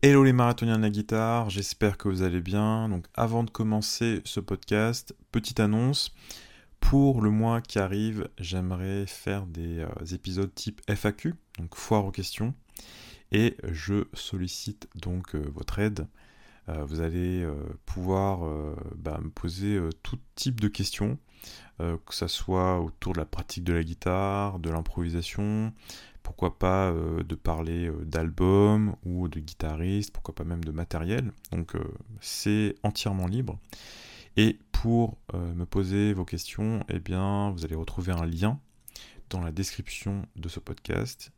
Hello les marathoniens de la guitare, j'espère que vous allez bien. Donc avant de commencer ce podcast, petite annonce. Pour le mois qui arrive, j'aimerais faire des euh, épisodes type FAQ, donc foire aux questions. Et je sollicite donc euh, votre aide. Euh, vous allez pouvoir bah, me poser tout type de questions, que ce soit autour de la pratique de la guitare, de l'improvisation, pourquoi pas euh, de parler euh, d'albums ou de guitaristes, pourquoi pas même de matériel. Donc euh, c'est entièrement libre. Et pour me poser vos questions, eh bien, vous allez retrouver un lien dans la description de ce podcast.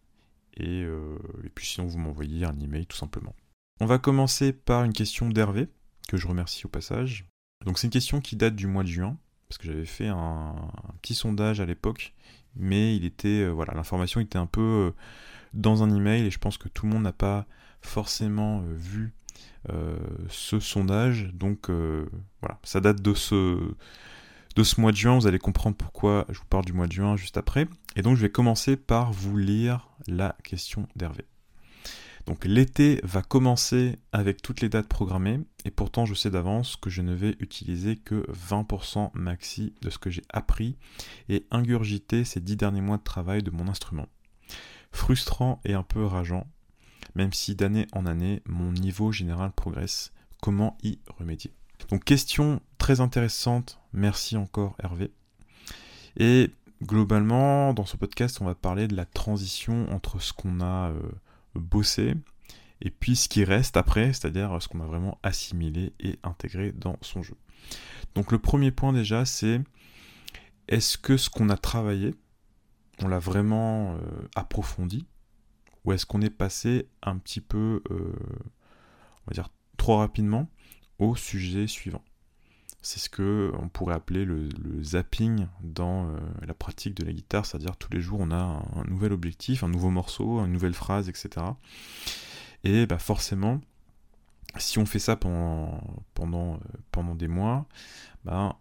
Et, et puis sinon, vous m'envoyez un email tout simplement. On va commencer par une question d'Hervé, que je remercie au passage. Donc c'est une question qui date du mois de juin, parce que j'avais fait un, petit sondage à l'époque mais il était euh, voilà l'information était un peu euh, dans un email et je pense que tout le monde n'a pas forcément euh, vu ce sondage. Donc voilà ça date de ce de ce mois de juin. Vous allez comprendre pourquoi je vous parle du mois de juin juste après. Et donc je vais commencer par vous lire la question d'Hervé donc l'été va commencer avec toutes les dates programmées, et pourtant je sais d'avance que je ne vais utiliser que 20% maxi de ce que j'ai appris et ingurgité ces dix derniers mois de travail de mon instrument. Frustrant et un peu rageant, même si d'année en année mon niveau général progresse, comment y remédier? Donc question très intéressante, merci encore Hervé. Et globalement, dans ce podcast, on va parler de la transition entre ce qu'on a... Euh, bosser, et puis ce qui reste après, c'est-à-dire ce qu'on a vraiment assimilé et intégré dans son jeu. Donc le premier point déjà, c'est est-ce que ce qu'on a travaillé, on l'a vraiment euh, approfondi, ou est-ce qu'on est passé un petit peu, euh, on va dire, trop rapidement au sujet suivant? C'est ce que on pourrait appeler le, zapping dans euh, la pratique de la guitare, c'est-à-dire tous les jours on a un, nouvel objectif, un nouveau morceau, une nouvelle phrase, etc. Et bah forcément, si on fait ça pendant, pendant, euh, pendant des mois, bah,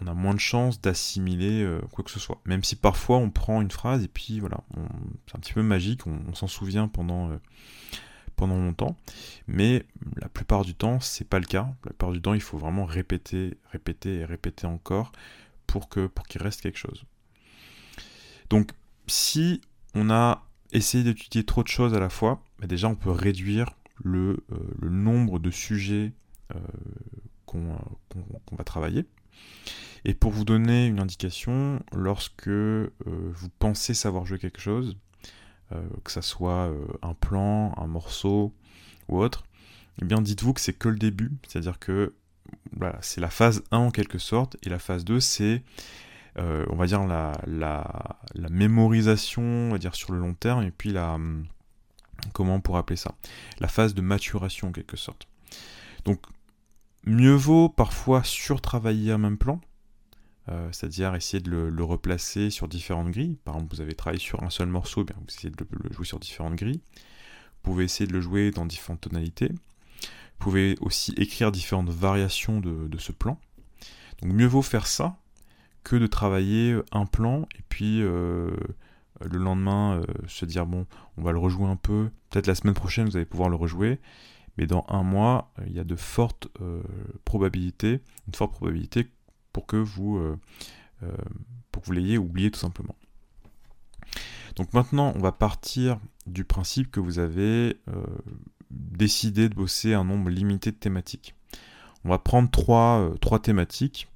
on a moins de chances d'assimiler euh, quoi que ce soit. Même si parfois on prend une phrase et puis voilà, c'est un petit peu magique, on, s'en souvient pendant pendant longtemps, mais la plupart du temps, c'est pas le cas. La plupart du temps, il faut vraiment répéter, répéter et répéter encore pour que pour qu'il reste quelque chose. Donc, si on a essayé d'étudier trop de choses à la fois, bah déjà on peut réduire le, euh, le nombre de sujets euh, qu'on va travailler. Et pour vous donner une indication, lorsque euh, vous pensez savoir jouer quelque chose, euh, que ça soit euh, un plan, un morceau ou autre, eh bien dites-vous que c'est que le début, c'est-à-dire que c'est la phase 1 en quelque sorte, et la phase 2 c'est euh, on va dire la, la, mémorisation, on dire sur le long terme, et puis la comment on pourrait appeler ça La phase de maturation en quelque sorte. Donc mieux vaut parfois surtravailler un même plan, euh, c'est-à-dire essayer de le, replacer sur différentes grilles. Par exemple, vous avez travaillé sur un seul morceau, eh bien, vous essayez de le, jouer sur différentes grilles. Vous pouvez essayer de le jouer dans différentes tonalités. Vous pouvez aussi écrire différentes variations de, ce plan. Donc mieux vaut faire ça que de travailler un plan et puis euh, le lendemain euh, se dire bon, on va le rejouer un peu. Peut-être la semaine prochaine vous allez pouvoir le rejouer mais dans un mois, il y a de fortes probabilités, une forte probabilité pour que vous, euh, euh, pour que vous l'ayez oublié tout simplement. Donc maintenant, on va partir du principe que vous avez euh, décidé de bosser un nombre limité de thématiques. On va prendre trois, trois thématiques.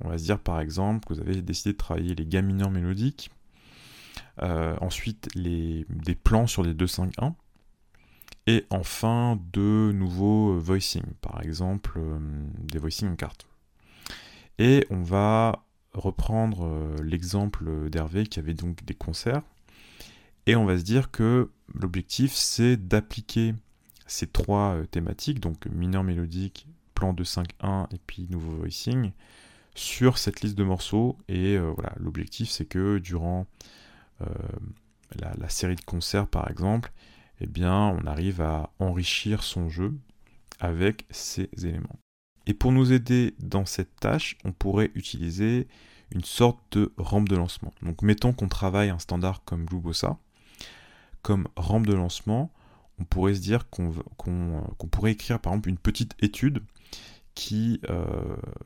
On va se dire par exemple que vous avez décidé de travailler les mineurs mélodiques, ensuite les, des plans sur les 2-5-1, et enfin de nouveaux voicing, par exemple des voicing en carte. Et on va reprendre euh, l'exemple d'Hervé qui avait donc des concerts. Et on va se dire que l'objectif c'est d'appliquer ces trois euh, thématiques, donc mineur mélodique, plan de 5-1 et puis nouveau voicing, sur cette liste de morceaux. Et euh, voilà, l'objectif c'est que durant la, la, série de concerts par exemple, eh bien on arrive à enrichir son jeu avec ces éléments. Et pour nous aider dans cette tâche, on pourrait utiliser une sorte de rampe de lancement. Donc mettons qu'on travaille un standard comme Blue Comme rampe de lancement, on pourrait se dire qu'on pourrait écrire par exemple une petite étude qui,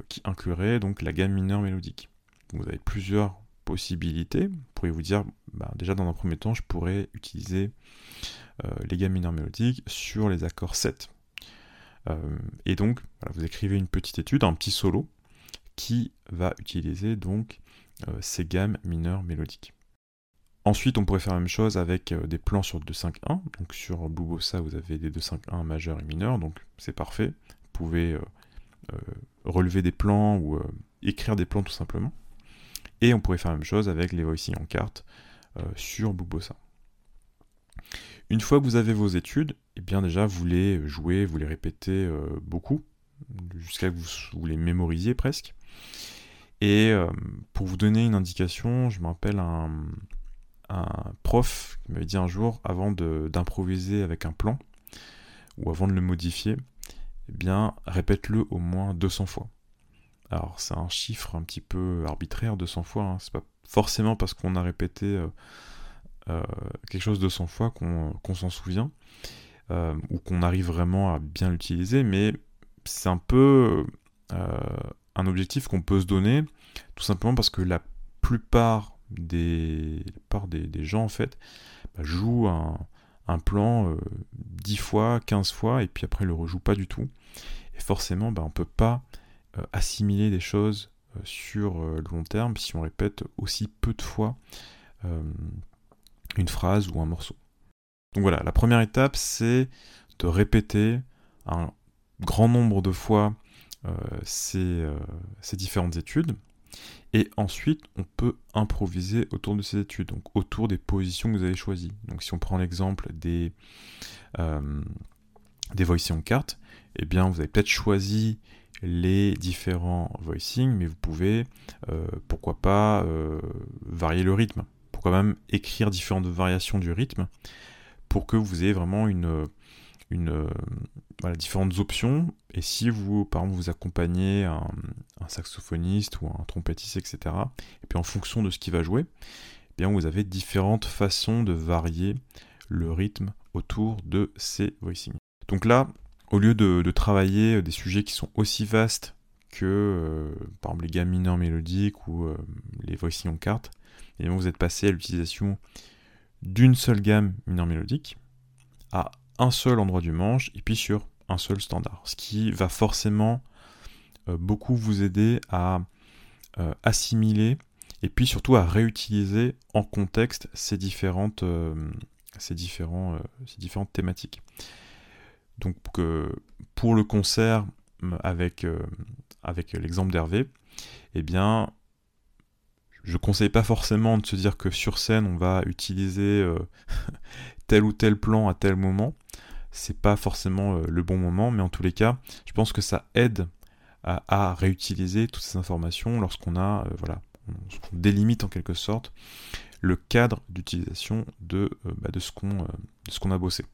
qui inclurait donc la gamme mineure mélodique. vous avez plusieurs possibilités. Vous pourriez vous dire, bah, déjà dans un premier temps, je pourrais utiliser les gammes mineures mélodiques sur les accords 7. Et donc, vous écrivez une petite étude, un petit solo, qui va utiliser donc ces gammes mineures mélodiques. Ensuite, on pourrait faire la même chose avec euh, des plans sur 2-5-1. Donc sur Blue Bossa, vous avez des 2-5-1 majeurs et mineurs, donc c'est parfait. Vous pouvez euh, euh, relever des plans ou écrire des plans tout simplement. Et on pourrait faire la même chose avec les voicing en carte sur Blue Bossa. Une fois que vous avez vos études, eh bien déjà vous les jouez, vous les répétez beaucoup, jusqu'à que vous, les mémorisiez presque. Et pour vous donner une indication, je me rappelle un, prof qui m'avait dit un jour, avant d'improviser avec un plan, ou avant de le modifier, eh bien, répète-le au moins 200 fois. Alors, c'est un chiffre un petit peu arbitraire, 200 fois, hein. c'est pas forcément parce qu'on a répété euh, euh, quelque chose 200 fois qu'on s'en souvient, euh, ou qu'on arrive vraiment à bien l'utiliser, mais c'est un peu un objectif qu'on peut se donner, tout simplement parce que la plupart des, des, gens en fait bah, jouent un, plan 10 euh, fois, 15 fois, et puis après le rejoue pas du tout. Et forcément, bah, on peut pas euh, assimiler des choses euh, sur le long terme si on répète aussi peu de fois une phrase ou un morceau. Donc voilà, la première étape, c'est de répéter un grand nombre de fois ces, différentes études. Et ensuite, on peut improviser autour de ces études, donc autour des positions que vous avez choisies. Donc si on prend l'exemple des, euh, des voicings en carte, eh bien vous avez peut-être choisi les différents voicings, mais vous pouvez, euh, pourquoi pas, euh, varier le rythme. Pourquoi même écrire différentes variations du rythme pour que vous ayez vraiment une, euh, différentes options. Et si vous, par exemple, vous accompagnez un, saxophoniste ou un trompettiste, etc., et puis en fonction de ce qu'il va jouer, eh bien vous avez différentes façons de varier le rythme autour de ces voicings. Donc là, au lieu de, travailler des sujets qui sont aussi vastes que, euh, par exemple, les gammes mineures mélodiques ou euh, les voicings en carte, eh vous êtes passé à l'utilisation d'une seule gamme mineure mélodique à un seul endroit du manche et puis sur un seul standard. Ce qui va forcément euh, beaucoup vous aider à euh, assimiler et puis surtout à réutiliser en contexte ces différentes, euh, ces ces différentes thématiques. Donc pour le concert avec, avec l'exemple d'Hervé, eh bien je conseille pas forcément de se dire que sur scène on va utiliser tel ou tel plan à tel moment. C'est pas forcément euh, le bon moment, mais en tous les cas, je pense que ça aide à, réutiliser toutes ces informations lorsqu'on a, euh, voilà, délimite en quelque sorte le cadre d'utilisation de, euh, bah, de ce qu'on a bossé.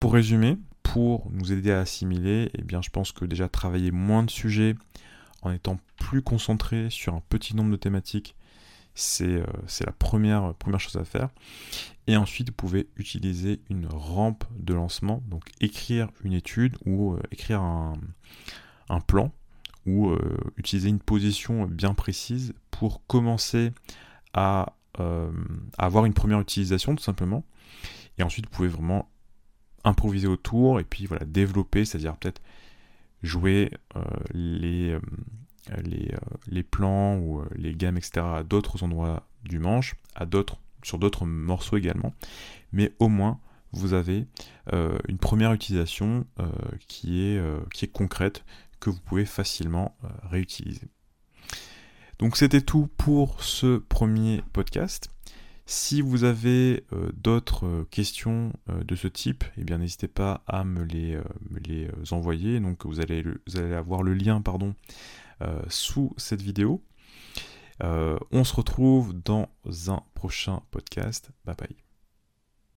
Pour résumer, pour nous aider à assimiler, eh bien, je pense que déjà travailler moins de sujets en étant plus concentré sur un petit nombre de thématiques, c'est la première, première chose à faire. Et ensuite, vous pouvez utiliser une rampe de lancement, donc écrire une étude ou euh, écrire un, plan ou euh, utiliser une position bien précise pour commencer à, euh, à, avoir une première utilisation tout simplement. Et ensuite, vous pouvez vraiment improviser autour et puis voilà développer, c'est-à-dire peut-être jouer les, les, les, plans ou les gammes, etc. à d'autres endroits du manche, sur d'autres morceaux également, mais au moins vous avez euh, une première utilisation euh, euh, qui est concrète, que vous pouvez facilement réutiliser. Donc c'était tout pour ce premier podcast. Si vous avez d'autres questions de ce type, eh bien n'hésitez pas à me les, envoyer. Donc vous allez, vous allez avoir le lien pardon, sous cette vidéo. Euh, on se retrouve dans un prochain podcast. Bye bye.